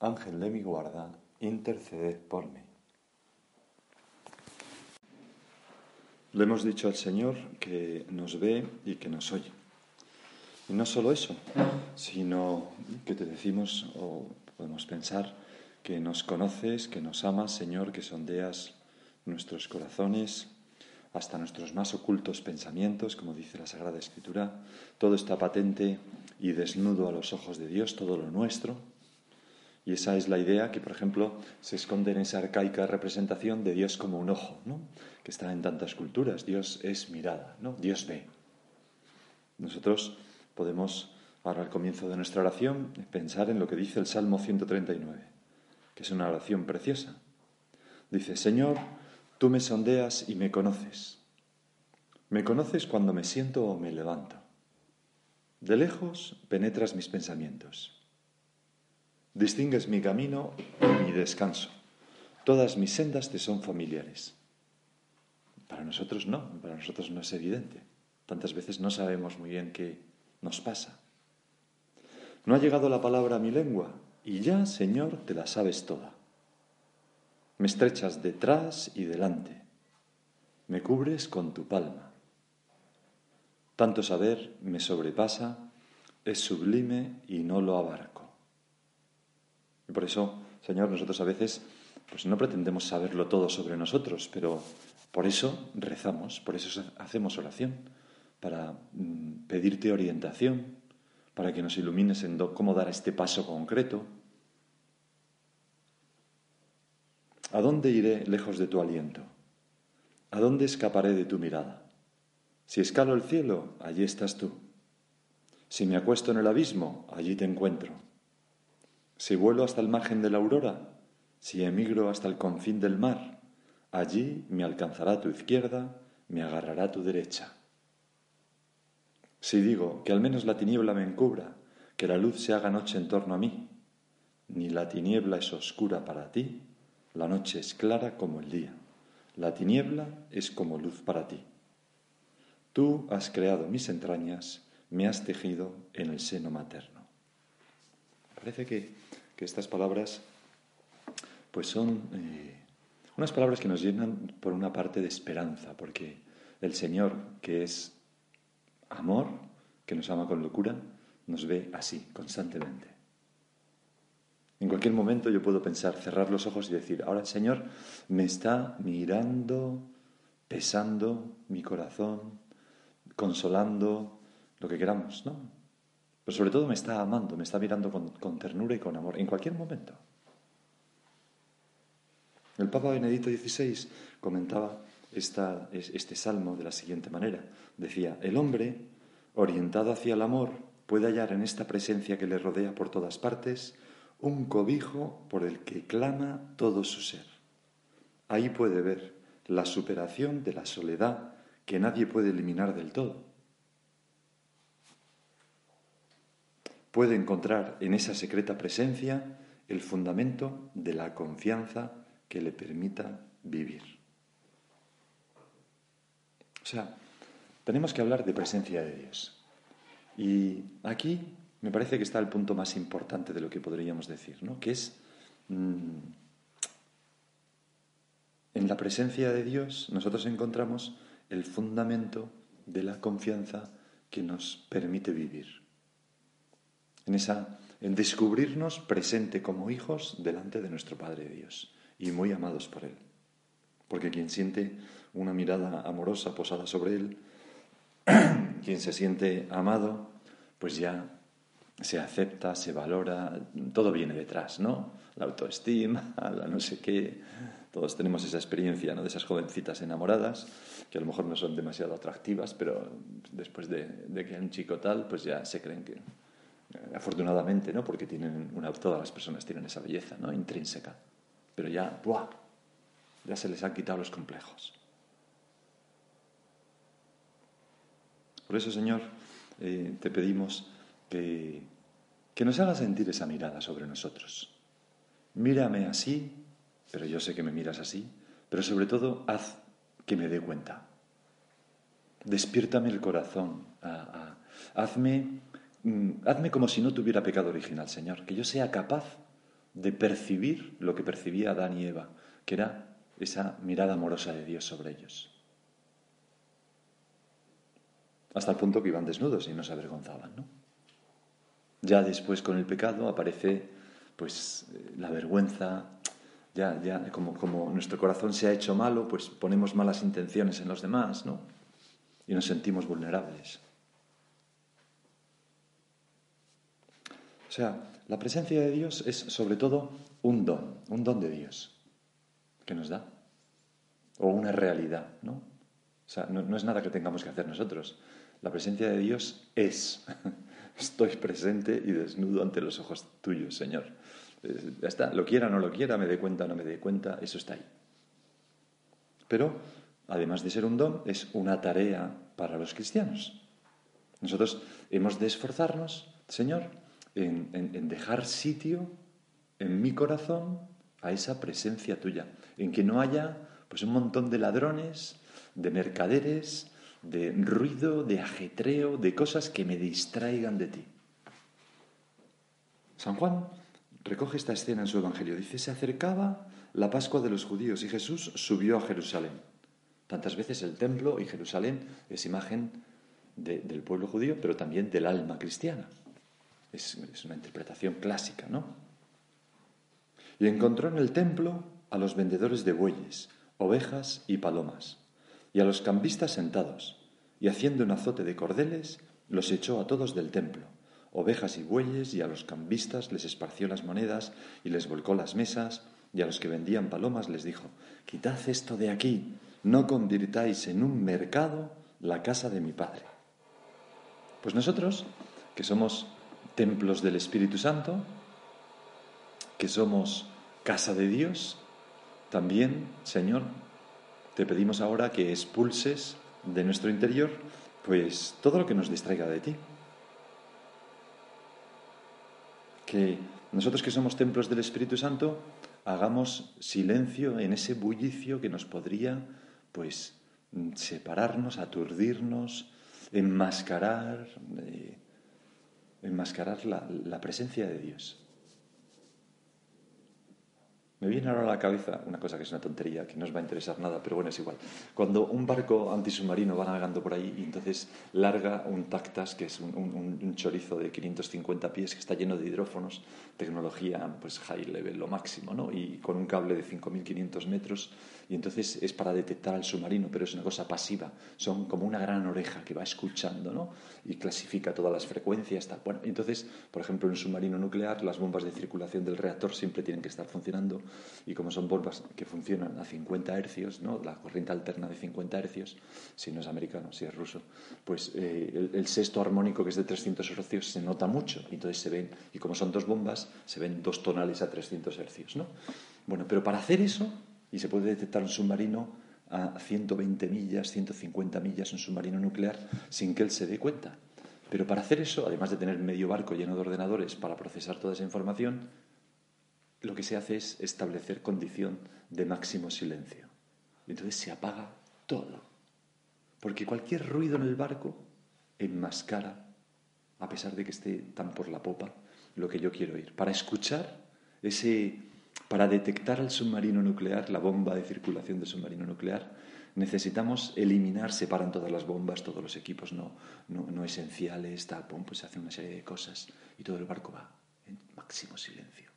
Ángel de mi guarda, interceded por mí. Le hemos dicho al Señor que nos ve y que nos oye. Y no solo eso, sino que te decimos o podemos pensar que nos conoces, que nos amas, Señor, que sondeas nuestros corazones, hasta nuestros más ocultos pensamientos, como dice la Sagrada Escritura. Todo está patente y desnudo a los ojos de Dios, todo lo nuestro. Y esa es la idea que, por ejemplo, se esconde en esa arcaica representación de Dios como un ojo, ¿no? que está en tantas culturas. Dios es mirada, ¿no? Dios ve. Nosotros podemos, ahora al comienzo de nuestra oración, pensar en lo que dice el Salmo 139, que es una oración preciosa. Dice, Señor, tú me sondeas y me conoces. Me conoces cuando me siento o me levanto. De lejos penetras mis pensamientos. Distingues mi camino y mi descanso. Todas mis sendas te son familiares. Para nosotros no, para nosotros no es evidente. Tantas veces no sabemos muy bien qué nos pasa. No ha llegado la palabra a mi lengua y ya, Señor, te la sabes toda. Me estrechas detrás y delante. Me cubres con tu palma. Tanto saber me sobrepasa, es sublime y no lo abarco. Y por eso, Señor, nosotros a veces pues no pretendemos saberlo todo sobre nosotros, pero por eso rezamos, por eso hacemos oración, para mm, pedirte orientación, para que nos ilumines en cómo dar este paso concreto. ¿A dónde iré lejos de tu aliento? ¿A dónde escaparé de tu mirada? Si escalo el cielo, allí estás tú. Si me acuesto en el abismo, allí te encuentro. Si vuelo hasta el margen de la aurora, si emigro hasta el confín del mar, allí me alcanzará tu izquierda, me agarrará tu derecha. Si digo que al menos la tiniebla me encubra, que la luz se haga noche en torno a mí, ni la tiniebla es oscura para ti, la noche es clara como el día, la tiniebla es como luz para ti. Tú has creado mis entrañas, me has tejido en el seno materno. Parece que que estas palabras pues son eh, unas palabras que nos llenan por una parte de esperanza, porque el Señor, que es amor, que nos ama con locura, nos ve así, constantemente. En cualquier momento yo puedo pensar, cerrar los ojos y decir, ahora el Señor me está mirando, pesando mi corazón, consolando, lo que queramos, ¿no? Pero sobre todo me está amando, me está mirando con, ternura y con amor, en cualquier momento. El Papa Benedicto XVI comentaba este salmo de la siguiente manera. Decía, el hombre, orientado hacia el amor, puede hallar en esta presencia que le rodea por todas partes un cobijo por el que clama todo su ser. Ahí puede ver la superación de la soledad que nadie puede eliminar del todo puede encontrar en esa secreta presencia el fundamento de la confianza que le permita vivir. O sea, tenemos que hablar de presencia de Dios. Y aquí me parece que está el punto más importante de lo que podríamos decir, ¿no? que es mm, en la presencia de Dios nosotros encontramos el fundamento de la confianza que nos permite vivir en, esa, en descubrirnos presente como hijos delante de nuestro Padre Dios y muy amados por Él. Porque quien siente una mirada amorosa posada sobre Él, quien se siente amado, pues ya se acepta, se valora, todo viene detrás, ¿no? La autoestima, la no sé qué. Todos tenemos esa experiencia, ¿no? De esas jovencitas enamoradas, que a lo mejor no son demasiado atractivas, pero después de, de que hay un chico tal, pues ya se creen que afortunadamente, ¿no? Porque tienen todas las personas tienen esa belleza, ¿no? Intrínseca. Pero ya, ¡buah! Ya se les han quitado los complejos. Por eso, Señor, eh, te pedimos que, que nos haga sentir esa mirada sobre nosotros. Mírame así, pero yo sé que me miras así, pero sobre todo haz que me dé cuenta. Despiértame el corazón, hazme como si no tuviera pecado original, Señor, que yo sea capaz de percibir lo que percibía Adán y Eva, que era esa mirada amorosa de Dios sobre ellos. Hasta el punto que iban desnudos y no se avergonzaban, ¿no? Ya después con el pecado aparece pues la vergüenza, ya, ya como, como nuestro corazón se ha hecho malo, pues ponemos malas intenciones en los demás, ¿no? Y nos sentimos vulnerables. Sea, la presencia de Dios es sobre todo un don, un don de Dios que nos da, o una realidad, ¿no? O sea, no, es nada que tengamos que hacer nosotros. La presencia de Dios es. Estoy presente y desnudo ante los ojos tuyos, Señor. Eh, ya está, lo quiera o no lo quiera, me dé cuenta o no me dé cuenta, eso está ahí. Pero, además de ser un don, es una tarea para los cristianos. Nosotros hemos de esforzarnos, Señor, en, dejar sitio en mi corazón a esa presencia tuya, en que no haya pues un montón de ladrones, de mercaderes, de ruido, de ajetreo, de cosas que me distraigan de ti. San Juan recoge esta escena en su Evangelio. Dice, se acercaba la Pascua de los judíos y Jesús subió a Jerusalén. Tantas veces el templo y Jerusalén es imagen del pueblo judío, pero también del alma cristiana. Es, una interpretación clásica, ¿no? Y encontró en el templo a los vendedores de bueyes, ovejas y palomas, y a los cambistas sentados, y haciendo un azote de cordeles, los echó a todos del templo ovejas y bueyes, y a los cambistas les esparció las monedas y les volcó las mesas, y a los que vendían palomas les dijo, quitad esto de aquí, no convirtáis en un mercado la casa de mi Padre. Pues nosotros, que somos templos del Espíritu Santo, que somos casa de Dios, también, Señor, te pedimos ahora que expulses de nuestro interior pues todo lo que nos distraiga de ti. que nosotros que somos templos del Espíritu Santo hagamos silencio en ese bullicio que nos podría pues separarnos, aturdirnos, enmascarar, eh, enmascarar la presencia de Dios. Me viene ahora a la cabeza una cosa que es una tontería, que no os va a interesar nada, pero bueno, es igual. Cuando un barco antisubmarino va navegando por ahí y entonces larga un Tactas, que es un, chorizo de 550 pies que está lleno de hidrófonos, tecnología pues high level, lo máximo, ¿no? Y con un cable de 5.500 metros, y entonces es para detectar al submarino, pero es una cosa pasiva, son como una gran oreja que va escuchando, ¿no? Y clasifica todas las frecuencias, tal. Bueno, entonces, por ejemplo, en un submarino nuclear, las bombas de circulación del reactor siempre tienen que estar funcionando y como son bombas que funcionan a 50 hercios, ¿no? la corriente alterna de 50 hercios, si no es americano, si es ruso, pues eh, el, sexto armónico que es de 300 hercios se nota mucho, y entonces se ven, y como son dos bombas, se ven dos tonales a 300 hercios. ¿no? Bueno, pero para hacer eso, y se puede detectar un submarino a 120 millas, 150 millas, un submarino nuclear, sin que él se dé cuenta. Pero para hacer eso, además de tener medio barco lleno de ordenadores para procesar toda esa información, lo que se hace es establecer condición de máximo silencio. Entonces se apaga todo. Porque cualquier ruido en el barco enmascara, a pesar de que esté tan por la popa, lo que yo quiero oír. Para escuchar ese, para detectar al submarino nuclear, la bomba de circulación del submarino nuclear, necesitamos eliminar, separan todas las bombas, todos los equipos no, no, esenciales, tal, pues se hace una serie de cosas y todo el barco va en máximo silencio.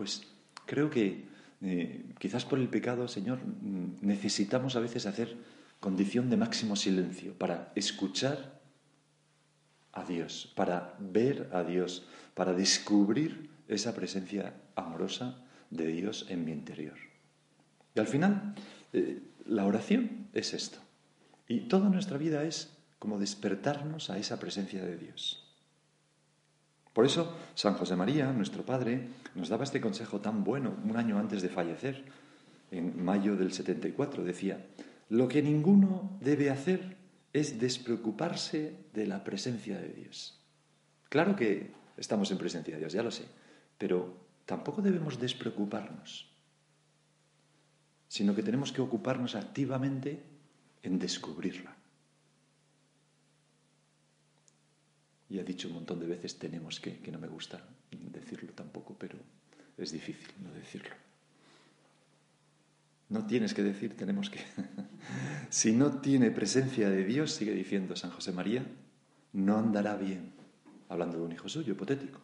Pues creo que eh, quizás por el pecado, Señor, mm, necesitamos a veces hacer condición de máximo silencio para escuchar a Dios, para ver a Dios, para descubrir esa presencia amorosa de Dios en mi interior. Y al final, eh, la oración es esto. Y toda nuestra vida es como despertarnos a esa presencia de Dios. Por eso San José María, nuestro padre, nos daba este consejo tan bueno un año antes de fallecer, en mayo del 74. Decía, lo que ninguno debe hacer es despreocuparse de la presencia de Dios. Claro que estamos en presencia de Dios, ya lo sé, pero tampoco debemos despreocuparnos, sino que tenemos que ocuparnos activamente en descubrirla. Y ha dicho un montón de veces tenemos que, que no me gusta decirlo tampoco, pero es difícil no decirlo. No tienes que decir tenemos que. si no tiene presencia de Dios, sigue diciendo San José María, no andará bien, hablando de un hijo suyo, hipotético.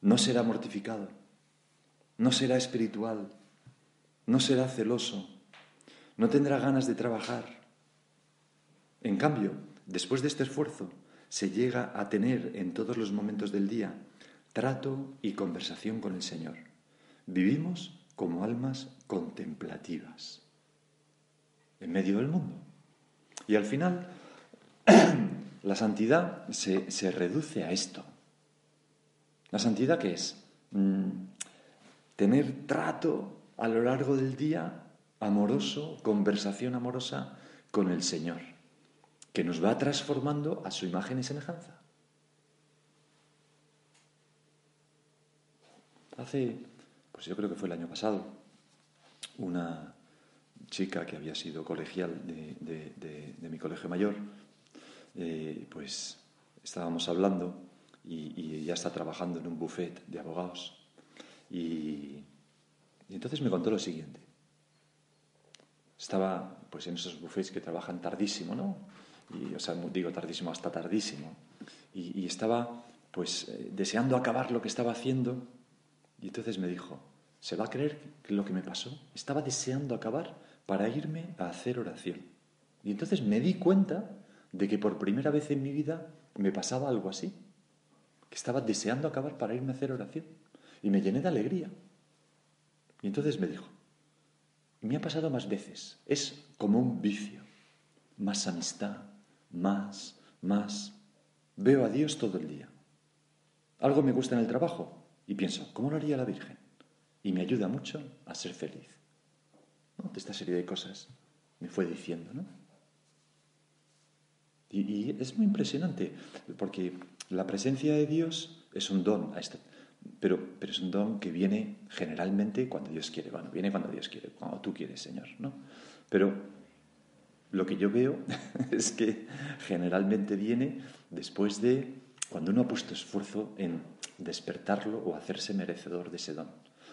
No será mortificado, no será espiritual, no será celoso, no tendrá ganas de trabajar. En cambio, después de este esfuerzo, se llega a tener en todos los momentos del día trato y conversación con el Señor. Vivimos como almas contemplativas en medio del mundo. Y al final, la santidad se, reduce a esto. ¿La santidad qué es? Mm, tener trato a lo largo del día amoroso, conversación amorosa con el Señor que nos va transformando a su imagen y semejanza. Hace, pues yo creo que fue el año pasado, una chica que había sido colegial de, mi colegio mayor, eh, pues estábamos hablando y, y, ella está trabajando en un buffet de abogados y, y entonces me contó lo siguiente. Estaba pues en esos buffets que trabajan tardísimo, ¿no? Y, o sea, digo tardísimo, hasta tardísimo, y, estaba pues eh, deseando acabar lo que estaba haciendo, y entonces me dijo, ¿se va a creer lo que me pasó? Estaba deseando acabar para irme a hacer oración. Y entonces me di cuenta de que por primera vez en mi vida me pasaba algo así, que estaba deseando acabar para irme a hacer oración. Y me llené de alegría. Y entonces me dijo, me ha pasado más veces, es como un vicio, más amistad, más, más. Veo a Dios todo el día. Algo me gusta en el trabajo y pienso, ¿cómo lo haría la Virgen? Y me ayuda mucho a ser feliz. De esta serie de cosas me fue diciendo, ¿no? Y, es muy impresionante, porque la presencia de Dios es un don, pero, pero es un don que viene generalmente cuando Dios quiere. Bueno, viene cuando Dios quiere, cuando tú quieres, Señor, ¿no? Pero lo que yo veo es que generalmente viene después de cuando uno ha puesto esfuerzo en despertarlo o hacerse merecedor de ese don,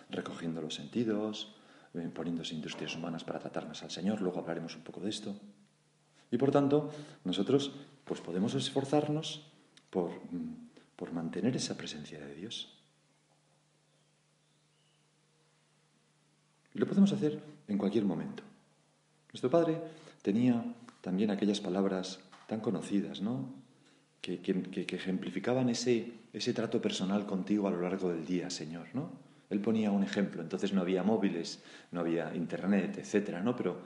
recogiendo los sentidos, eh, poniéndose industrias humanas para tratarnos al Señor, luego hablaremos un poco de esto. Y por tanto, nosotros pues podemos esforzarnos por, mm, por mantener esa presencia de Dios. Y lo podemos hacer en cualquier momento. Nuestro Padre tenía también aquellas palabras tan conocidas, ¿no? Que, ejemplificaban ese, ese trato personal contigo a lo largo del día, Señor, ¿no? Él ponía un ejemplo, entonces no había móviles, no había internet, etcétera, ¿no? Pero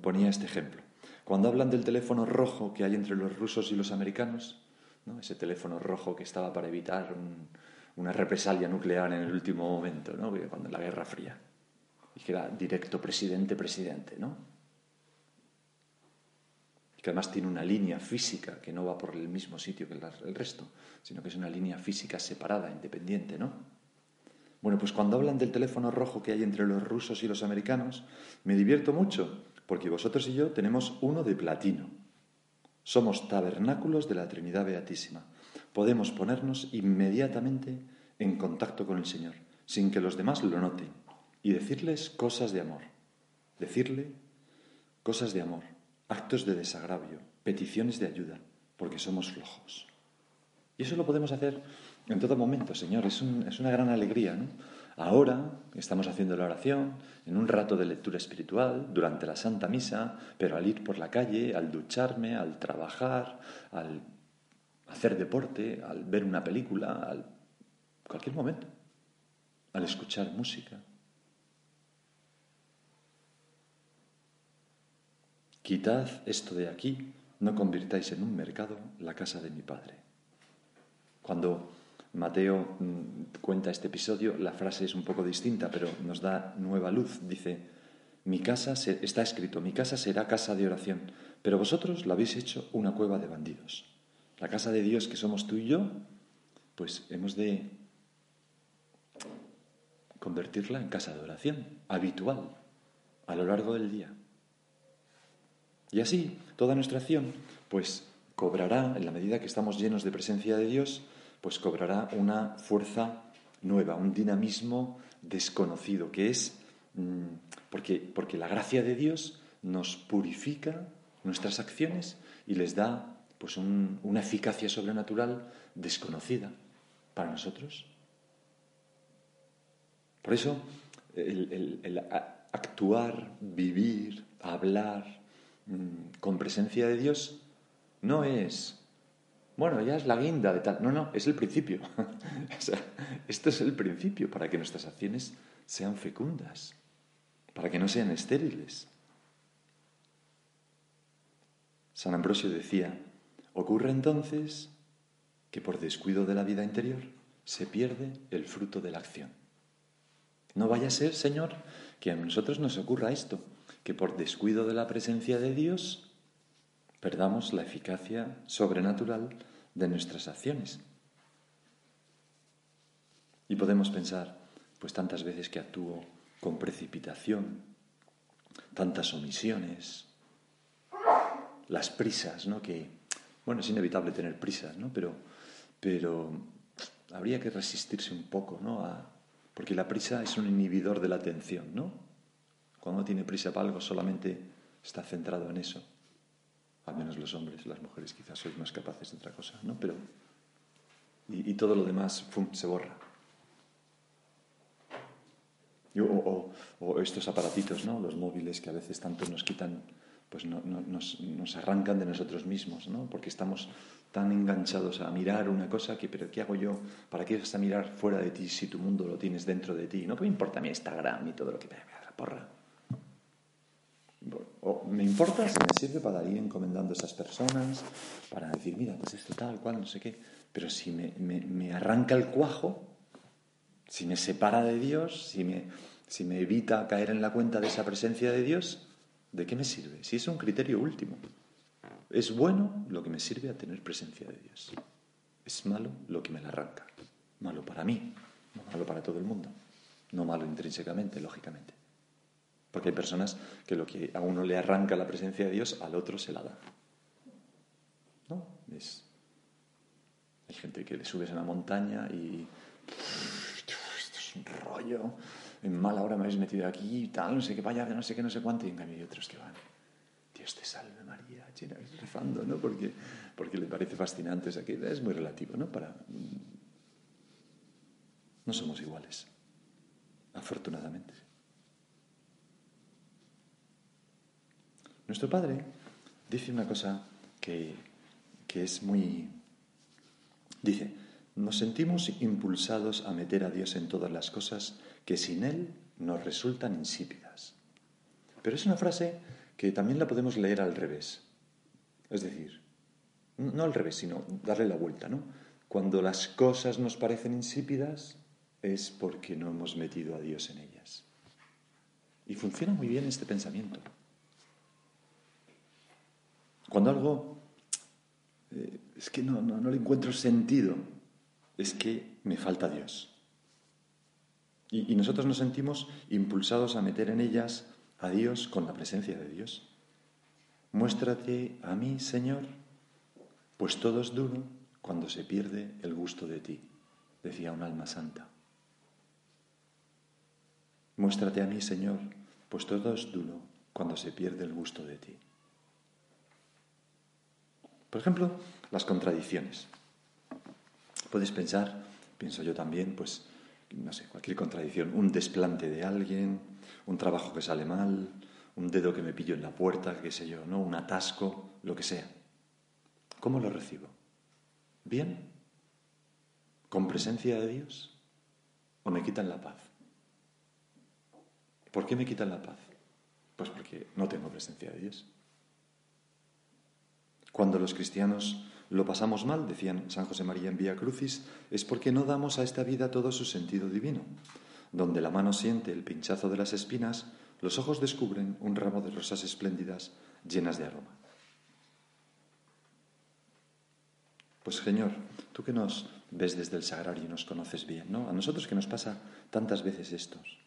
ponía este ejemplo. Cuando hablan del teléfono rojo que hay entre los rusos y los americanos, ¿no? ese teléfono rojo que estaba para evitar una represalia nuclear en el último momento, ¿no? cuando la Guerra Fría, y que era directo presidente-presidente, ¿no? Que además tiene una línea física que no va por el mismo sitio que el resto, sino que es una línea física separada, independiente, ¿no? Bueno, pues cuando hablan del teléfono rojo que hay entre los rusos y los americanos, me divierto mucho, porque vosotros y yo tenemos uno de platino. Somos tabernáculos de la Trinidad Beatísima. Podemos ponernos inmediatamente en contacto con el Señor, sin que los demás lo noten, y decirles cosas de amor. Decirle cosas de amor actos de desagravio, peticiones de ayuda, porque somos flojos. Y eso lo podemos hacer en todo momento, Señor. Es, una gran alegría. ¿no? Ahora estamos haciendo la oración, en un rato de lectura espiritual, durante la Santa Misa, pero al ir por la calle, al ducharme, al trabajar, al hacer deporte, al ver una película, al cualquier momento, al escuchar música, Quitad esto de aquí, no convirtáis en un mercado la casa de mi padre. Cuando Mateo mm, cuenta este episodio, la frase es un poco distinta, pero nos da nueva luz. Dice, mi casa, está escrito, mi casa será casa de oración, pero vosotros la habéis hecho una cueva de bandidos. La casa de Dios que somos tú y yo, pues hemos de convertirla en casa de oración, habitual, a lo largo del día. Y así, toda nuestra acción, pues cobrará, en la medida que estamos llenos de presencia de Dios, pues cobrará una fuerza nueva, un dinamismo desconocido, que es mm, porque, porque la gracia de Dios nos purifica nuestras acciones y les da pues una eficacia sobrenatural desconocida para nosotros. Por eso, el, actuar, vivir, hablar con presencia de Dios no es, bueno, ya es la guinda de tal. No, no, es el principio. esto es el principio para que nuestras acciones sean fecundas, para que no sean estériles. San Ambrosio decía, ocurre entonces que por descuido de la vida interior se pierde el fruto de la acción. No vaya a ser, Señor, que a nosotros nos ocurra esto, que por descuido de la presencia de Dios perdamos la eficacia sobrenatural de nuestras acciones. Y podemos pensar, pues tantas veces que actúo con precipitación, tantas omisiones, las prisas, ¿no? Que, bueno, es inevitable tener prisas, ¿no? Pero, pero habría que resistirse un poco, ¿no? A, porque la prisa es un inhibidor de la atención, ¿no? Cuando tiene prisa para algo solamente está centrado en eso. Al menos los hombres, las mujeres quizás sois más capaces de otra cosa, ¿no? Pero y, todo lo demás se borra. o, estos aparatitos, ¿no? Los móviles que a veces tanto nos quitan, pues nos, nos, arrancan de nosotros mismos, ¿no? Porque estamos tan enganchados a mirar una cosa que, pero ¿qué hago yo? ¿Para qué vas a mirar fuera de ti si tu mundo lo tienes dentro de ti? No que me importa mi Instagram y todo lo que me porra. Me importa si me sirve para ir encomendando a esas personas, para decir, mira, pues esto tal, cual, no sé qué. Pero si me, me, arranca el cuajo, si me separa de Dios, si me, si me evita caer en la cuenta de esa presencia de Dios, ¿de qué me sirve? Si es un criterio último. Es bueno lo que me sirve a tener presencia de Dios. Es malo lo que me la arranca. Malo para mí, no malo para todo el mundo. No malo intrínsecamente, lógicamente. Porque hay personas que lo que a uno le arranca la presencia de Dios, al otro se la da. ¿No? Es... Hay gente que le subes a la montaña y. Esto es un rollo. En mala hora me habéis metido aquí y tal, no sé qué vaya, no sé qué, no sé cuánto. Y en cambio hay otros que van. Dios te salve María, llena, rezando, ¿no? Porque, porque le parece fascinante. O sea, que es muy relativo, ¿no? Para... No somos iguales, afortunadamente. Nuestro Padre dice una cosa que, que es muy... Dice, nos sentimos impulsados a meter a Dios en todas las cosas que sin Él nos resultan insípidas. Pero es una frase que también la podemos leer al revés. Es decir, no al revés, sino darle la vuelta, ¿no? Cuando las cosas nos parecen insípidas es porque no hemos metido a Dios en ellas. Y funciona muy bien este pensamiento. Cuando algo eh, es que no, no, le encuentro sentido, es que me falta Dios. Y, y nosotros nos sentimos impulsados a meter en ellas a Dios con la presencia de Dios. Muéstrate a mí, Señor, pues todo es duro cuando se pierde el gusto de ti, decía un alma santa. Muéstrate a mí, Señor, pues todo es duro cuando se pierde el gusto de ti. Por ejemplo, las contradicciones. Puedes pensar, pienso yo también, pues, no sé, cualquier contradicción, un desplante de alguien, un trabajo que sale mal, un dedo que me pillo en la puerta, qué sé yo, ¿no? Un atasco, lo que sea. ¿Cómo lo recibo? ¿Bien? ¿Con presencia de Dios? ¿O me quitan la paz? ¿Por qué me quitan la paz? Pues porque no tengo presencia de Dios. Cuando los cristianos lo pasamos mal, decían San José María en Vía Crucis, es porque no damos a esta vida todo su sentido divino. Donde la mano siente el pinchazo de las espinas, los ojos descubren un ramo de rosas espléndidas llenas de aroma. Pues Señor, tú que nos ves desde el sagrario y nos conoces bien, ¿no? A nosotros que nos pasa tantas veces estos,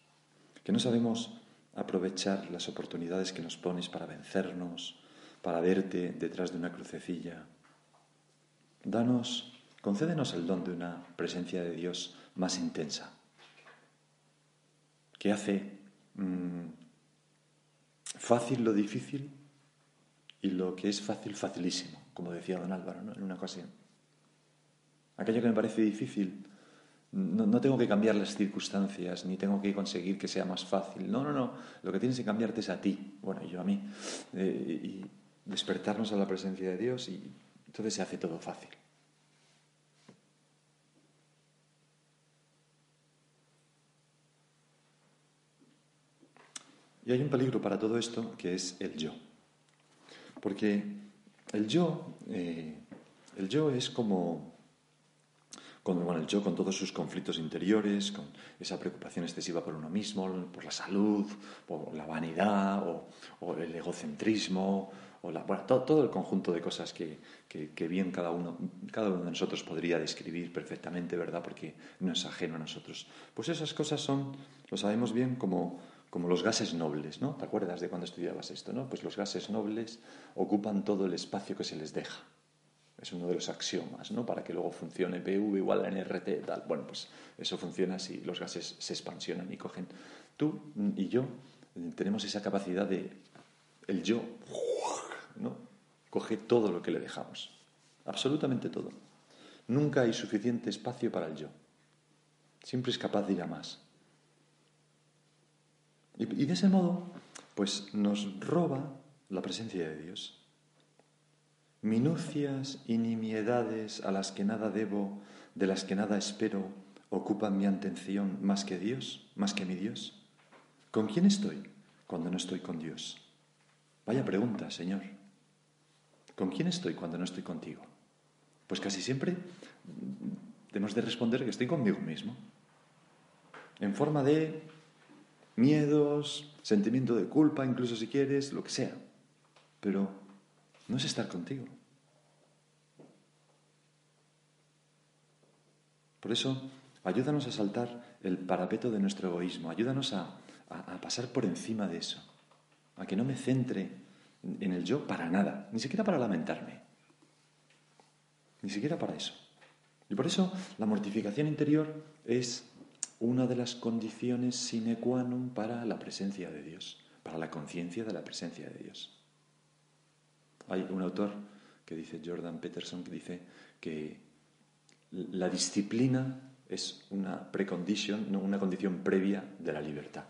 que no sabemos aprovechar las oportunidades que nos pones para vencernos, para verte detrás de una crucecilla. Danos, concédenos el don de una presencia de Dios más intensa, que hace mm, fácil lo difícil y lo que es fácil facilísimo, como decía don Álvaro en una ocasión. Aquello que me parece difícil, no, tengo que cambiar las circunstancias, ni tengo que conseguir que sea más fácil. No, no, no. Lo que tienes que cambiarte es a ti, bueno, y yo a mí. Eh, despertarnos a la presencia de Dios y entonces se hace todo fácil. Y hay un peligro para todo esto que es el yo. Porque el yo, eh, el yo es como con el yo con todos sus conflictos interiores, con esa preocupación excesiva por uno mismo, por la salud, por la vanidad o, el egocentrismo, o la, bueno, todo, el conjunto de cosas que, que, bien cada uno, cada uno de nosotros podría describir perfectamente, ¿verdad? Porque no es ajeno a nosotros. Pues esas cosas son, lo sabemos bien, como, como los gases nobles, ¿no? ¿Te acuerdas de cuando estudiabas esto, no? Pues los gases nobles ocupan todo el espacio que se les deja. Es uno de los axiomas, ¿no? Para que luego funcione PV igual a NRT, tal. Bueno, pues eso funciona si los gases se expansionan y cogen. Tú y yo tenemos esa capacidad de. El yo, ¿no? Coge todo lo que le dejamos. Absolutamente todo. Nunca hay suficiente espacio para el yo. Siempre es capaz de ir a más. Y, y de ese modo, pues nos roba la presencia de Dios minucias y nimiedades a las que nada debo, de las que nada espero, ocupan mi atención más que Dios, más que mi Dios? ¿Con quién estoy cuando no estoy con Dios? Vaya pregunta, Señor. ¿Con quién estoy cuando no estoy contigo? Pues casi siempre tenemos de responder que estoy conmigo mismo, en forma de miedos, sentimiento de culpa, incluso si quieres, lo que sea. Pero no es estar contigo. Por eso, ayúdanos a saltar el parapeto de nuestro egoísmo, ayúdanos a, pasar por encima de eso, a que no me centre en el yo para nada, ni siquiera para lamentarme, ni siquiera para eso. Y por eso la mortificación interior es una de las condiciones sine qua non para la presencia de Dios, para la conciencia de la presencia de Dios. Hay un autor que dice, Jordan Peterson, que dice que la disciplina es una precondición, una condición previa de la libertad.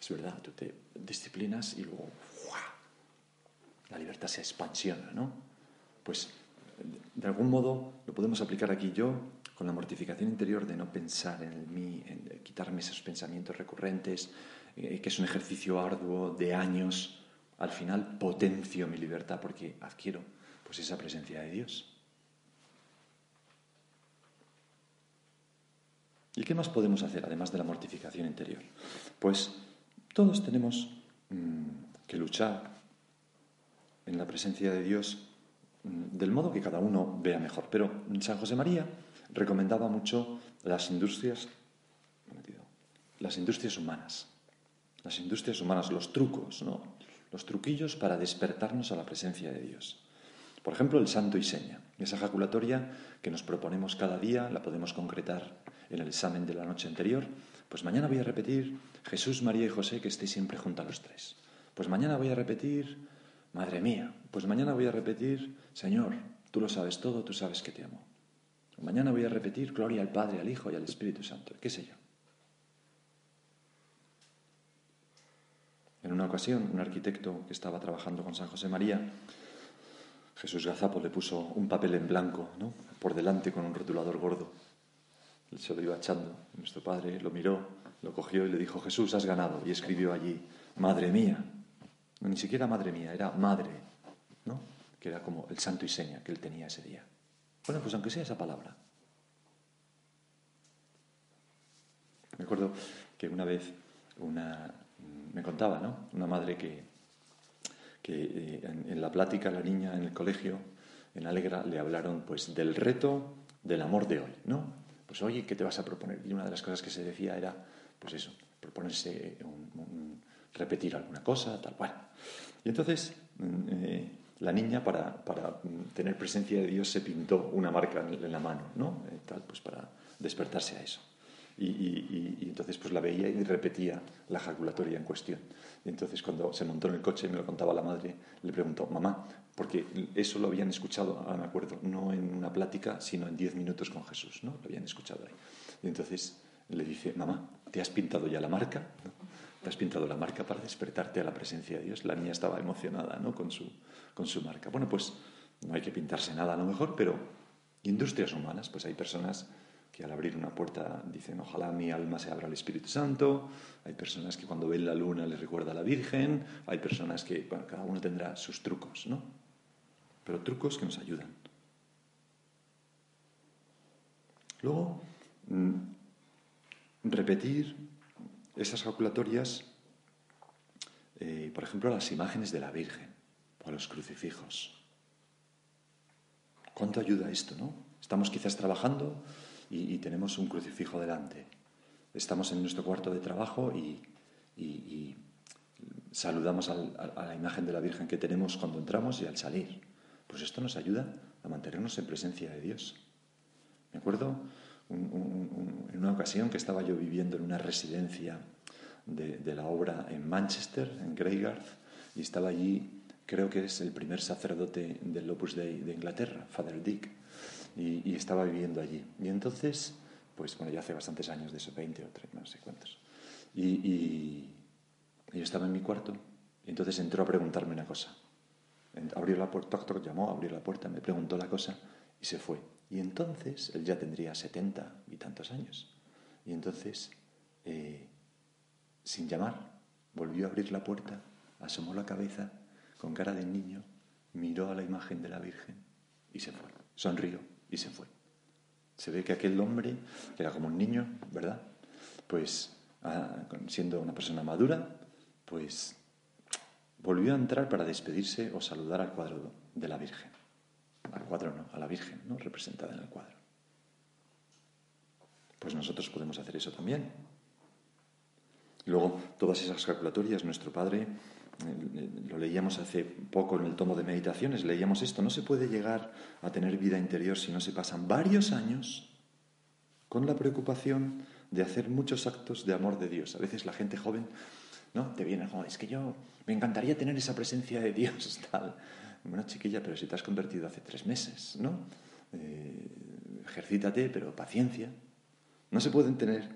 Es verdad, tú te disciplinas y luego la libertad se expansiona, ¿no? Pues de algún modo lo podemos aplicar aquí yo con la mortificación interior de no pensar en mí, en quitarme esos pensamientos recurrentes, eh, que es un ejercicio arduo de años al final potencio mi libertad porque adquiero pues esa presencia de Dios. ¿Y qué más podemos hacer además de la mortificación interior? Pues todos tenemos mm, que luchar en la presencia de Dios mm, del modo que cada uno vea mejor. Pero San José María recomendaba mucho las industrias, las industrias humanas, las industrias humanas, los trucos, ¿no? los truquillos para despertarnos a la presencia de Dios. Por ejemplo, el santo y seña. Esa ejaculatoria que nos proponemos cada día la podemos concretar en el examen de la noche anterior. Pues mañana voy a repetir Jesús, María y José que estéis siempre junto a los tres. Pues mañana voy a repetir Madre mía. Pues mañana voy a repetir Señor, tú lo sabes todo, tú sabes que te amo. Mañana voy a repetir Gloria al Padre, al Hijo y al Espíritu Santo. ¿Qué sé yo? En una ocasión, un arquitecto que estaba trabajando con San José María, Jesús Gazapo le puso un papel en blanco, ¿no? por delante con un rotulador gordo. Él se lo iba echando. Nuestro padre lo miró, lo cogió y le dijo, Jesús, has ganado. Y escribió allí, Madre mía. Ni siquiera Madre mía, era Madre. ¿no? que era como el santo y seña que él tenía ese día. Bueno, pues aunque sea esa palabra. Me acuerdo que una vez una, me contaba, ¿no? Una madre que, que eh, en, en, la plática la niña en el colegio, en Alegra, le hablaron pues del reto del amor de hoy, ¿no? Pues oye, ¿qué te vas a proponer? Y una de las cosas que se decía era, pues eso, proponerse un, repetir alguna cosa, tal cual. Y entonces mm, eh, la niña, para, para, tener presencia de Dios, se pintó una marca en, la mano, ¿no? Eh, tal, pues para despertarse a eso. Y, y, y, entonces pues la veía y repetía la ejaculatoria en cuestión. Y entonces cuando se montó en el coche, me lo contaba la madre, le preguntó, mamá, porque eso lo habían escuchado, ahora me acuerdo, no en una plática, sino en diez minutos con Jesús, ¿no? Lo habían escuchado ahí. Y entonces le dice, mamá, ¿te has pintado ya la marca? ¿Te has pintado la marca para despertarte a la presencia de Dios? La niña estaba emocionada ¿no? con, su, con su marca. Bueno, pues no hay que pintarse nada a lo mejor, pero industrias humanas, pues hay personas que al abrir una puerta dicen, ojalá mi alma se abra al Espíritu Santo, hay personas que cuando ven la luna les recuerda a la Virgen, hay personas que, bueno, cada uno tendrá sus trucos, ¿no? Pero trucos que nos ayudan. Luego, mm, repetir esas calculatorias, eh, por ejemplo, las imágenes de la Virgen o a los crucifijos. ¿Cuánto ayuda esto, no? Estamos quizás trabajando y, tenemos un crucifijo delante. Estamos en nuestro cuarto de trabajo y, saludamos a la imagen de la Virgen que tenemos cuando entramos y al salir. Pues esto nos ayuda a mantenernos en presencia de Dios. Me acuerdo en una ocasión que estaba yo viviendo en una residencia de, la obra en Manchester, en Greygarth, y estaba allí, creo que es el primer sacerdote del Opus Dei de Inglaterra, Father Dick, y, estaba viviendo allí. Y entonces, pues bueno, ya hace bastantes años de eso, 20 o 30, no sé cuántos. Y, y, yo estaba en mi cuarto, y entonces entró a preguntarme una cosa. Abrió la puerta, llamó, abrió la puerta, me preguntó la cosa y se fue. Y entonces él ya tendría setenta y tantos años. Y entonces, eh, sin llamar, volvió a abrir la puerta, asomó la cabeza con cara de niño, miró a la imagen de la Virgen y se fue. Sonrió y se fue. Se ve que aquel hombre, era como un niño, ¿verdad? Pues ah, siendo una persona madura, pues volvió a entrar para despedirse o saludar al cuadro de la Virgen al cuadro no, a la Virgen, ¿no? representada en el cuadro. Pues nosotros podemos hacer eso también. Luego, todas esas calculatorias, nuestro Padre, eh, lo leíamos hace poco en el tomo de meditaciones, leíamos esto, no se puede llegar a tener vida interior si no se pasan varios años con la preocupación de hacer muchos actos de amor de Dios. A veces la gente joven, ¿no? Te viene, es que yo me encantaría tener esa presencia de Dios, tal. Bueno, chiquilla, pero si te has convertido hace tres meses, ¿no? Eh, ejercítate, pero paciencia. No se pueden tener,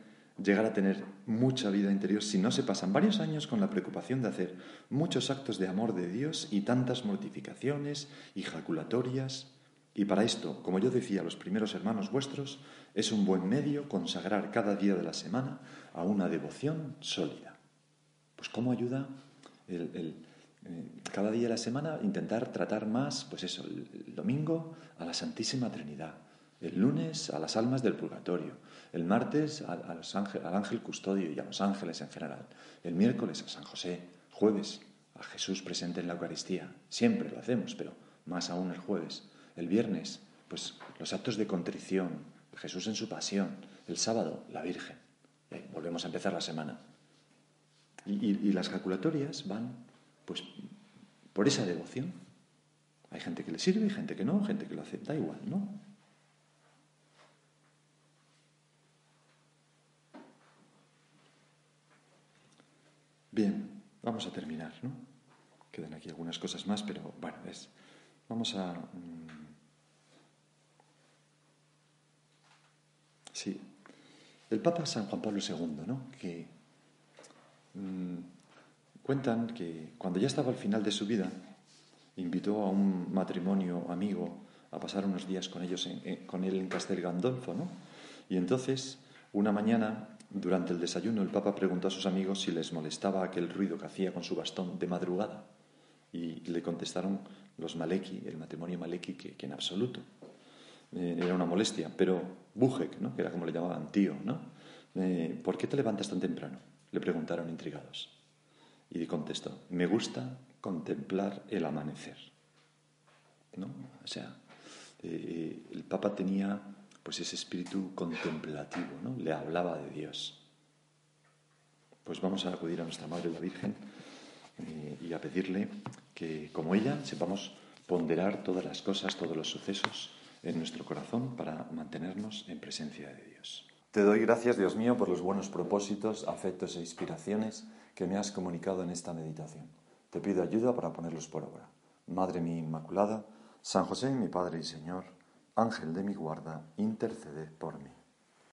llegar a tener mucha vida interior si no se pasan varios años con la preocupación de hacer muchos actos de amor de Dios y tantas mortificaciones y jaculatorias. Y para esto, como yo decía a los primeros hermanos vuestros, es un buen medio consagrar cada día de la semana a una devoción sólida. Pues ¿cómo ayuda el cada día de la semana intentar tratar más, pues eso, el domingo a la Santísima Trinidad, el lunes a las almas del purgatorio, el martes al ángel custodio y a los ángeles en general, el miércoles a San José, jueves a Jesús presente en la Eucaristía, siempre lo hacemos, pero más aún el jueves, el viernes, pues los actos de contrición, Jesús en su pasión, el sábado la Virgen, y volvemos a empezar la semana. y las calculatorias van pues por esa devoción. Hay gente que le sirve, gente que no, gente que lo acepta igual, ¿no? Bien, vamos a terminar, ¿no? Quedan aquí algunas cosas más, pero bueno, es, vamos a... Mm, sí, el Papa San Juan Pablo II, ¿no? Que mm, Cuentan que cuando ya estaba al final de su vida, invitó a un matrimonio amigo a pasar unos días con, ellos con él en Castel Gandolfo, ¿no? Y entonces, una mañana, durante el desayuno, el Papa preguntó a sus amigos si les molestaba aquel ruido que hacía con su bastón de madrugada. Y le contestaron los Maleki, el matrimonio Maleki, que, en absoluto eh, era una molestia, pero Bujek, ¿no? que era como le llamaban tío, ¿no? Eh, ¿por qué te levantas tan temprano? le preguntaron intrigados. Y contestó, me gusta contemplar el amanecer. ¿No? O sea, eh, el Papa tenía pues ese espíritu contemplativo, ¿no? Le hablaba de Dios. Pues vamos a acudir a nuestra Madre la Virgen eh, y a pedirle que, como ella, sepamos ponderar todas las cosas, todos los sucesos en nuestro corazón para mantenernos en presencia de Dios. Te doy gracias, Dios mío, por los buenos propósitos, afectos e inspiraciones que me has comunicado en esta meditación. Te pido ayuda para ponerlos por obra. Madre mía Inmaculada, San José, mi Padre y Señor, Ángel de mi guarda, intercede por mí.